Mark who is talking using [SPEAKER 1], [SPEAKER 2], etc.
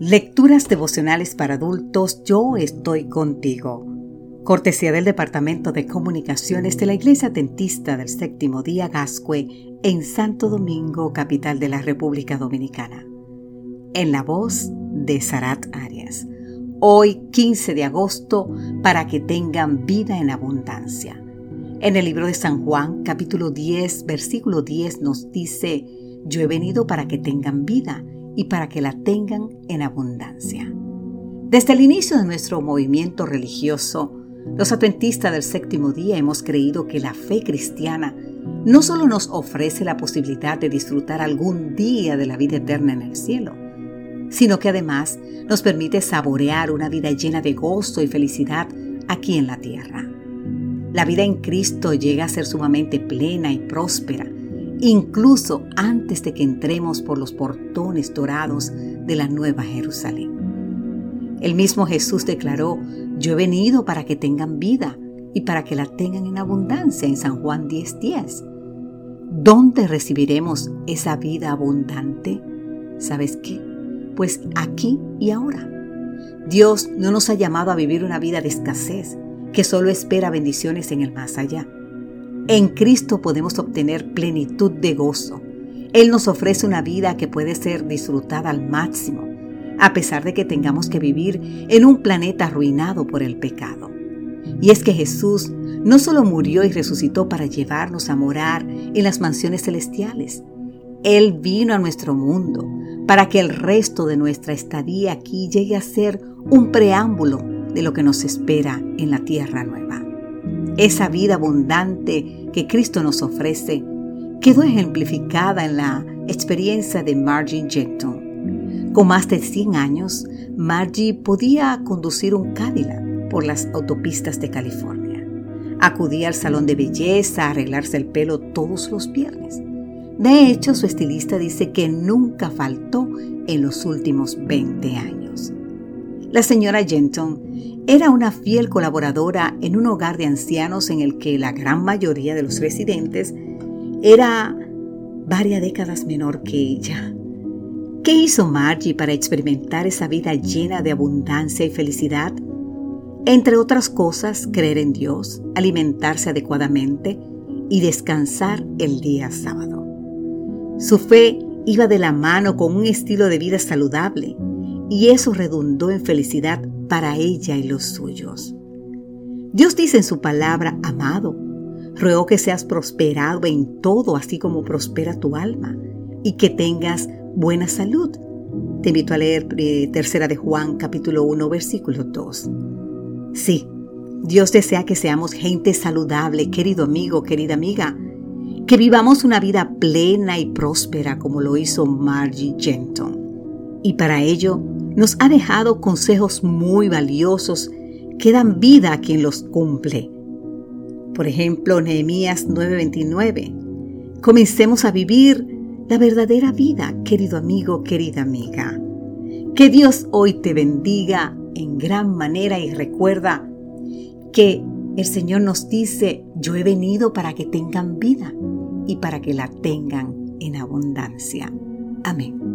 [SPEAKER 1] Lecturas devocionales para adultos, yo estoy contigo. Cortesía del Departamento de Comunicaciones de la Iglesia Dentista del Séptimo Día Gascue en Santo Domingo, capital de la República Dominicana. En la voz de Sarat Arias. Hoy 15 de agosto para que tengan vida en abundancia. En el libro de San Juan, capítulo 10, versículo 10 nos dice, yo he venido para que tengan vida y para que la tengan en abundancia. Desde el inicio de nuestro movimiento religioso, los adventistas del séptimo día hemos creído que la fe cristiana no solo nos ofrece la posibilidad de disfrutar algún día de la vida eterna en el cielo, sino que además nos permite saborear una vida llena de gozo y felicidad aquí en la tierra. La vida en Cristo llega a ser sumamente plena y próspera incluso antes de que entremos por los portones dorados de la Nueva Jerusalén. El mismo Jesús declaró, yo he venido para que tengan vida y para que la tengan en abundancia en San Juan 10:10. ¿Dónde recibiremos esa vida abundante? ¿Sabes qué? Pues aquí y ahora. Dios no nos ha llamado a vivir una vida de escasez que solo espera bendiciones en el más allá. En Cristo podemos obtener plenitud de gozo. Él nos ofrece una vida que puede ser disfrutada al máximo, a pesar de que tengamos que vivir en un planeta arruinado por el pecado. Y es que Jesús no solo murió y resucitó para llevarnos a morar en las mansiones celestiales, Él vino a nuestro mundo para que el resto de nuestra estadía aquí llegue a ser un preámbulo de lo que nos espera en la tierra nueva. Esa vida abundante que Cristo nos ofrece quedó ejemplificada en la experiencia de Margie Jetton. Con más de 100 años, Margie podía conducir un Cadillac por las autopistas de California. Acudía al salón de belleza a arreglarse el pelo todos los viernes. De hecho, su estilista dice que nunca faltó en los últimos 20 años. La señora Jenton era una fiel colaboradora en un hogar de ancianos en el que la gran mayoría de los residentes era varias décadas menor que ella. ¿Qué hizo Margie para experimentar esa vida llena de abundancia y felicidad? Entre otras cosas, creer en Dios, alimentarse adecuadamente y descansar el día sábado. Su fe iba de la mano con un estilo de vida saludable y eso redundó en felicidad para ella y los suyos. Dios dice en su palabra, amado, ruego que seas prosperado en todo, así como prospera tu alma, y que tengas buena salud. Te invito a leer eh, Tercera de Juan, capítulo 1, versículo 2. Sí, Dios desea que seamos gente saludable, querido amigo, querida amiga, que vivamos una vida plena y próspera como lo hizo Margie Jenton. Y para ello nos ha dejado consejos muy valiosos que dan vida a quien los cumple. Por ejemplo, Nehemías 9:29. Comencemos a vivir la verdadera vida, querido amigo, querida amiga. Que Dios hoy te bendiga en gran manera y recuerda que el Señor nos dice, yo he venido para que tengan vida y para que la tengan en abundancia. Amén.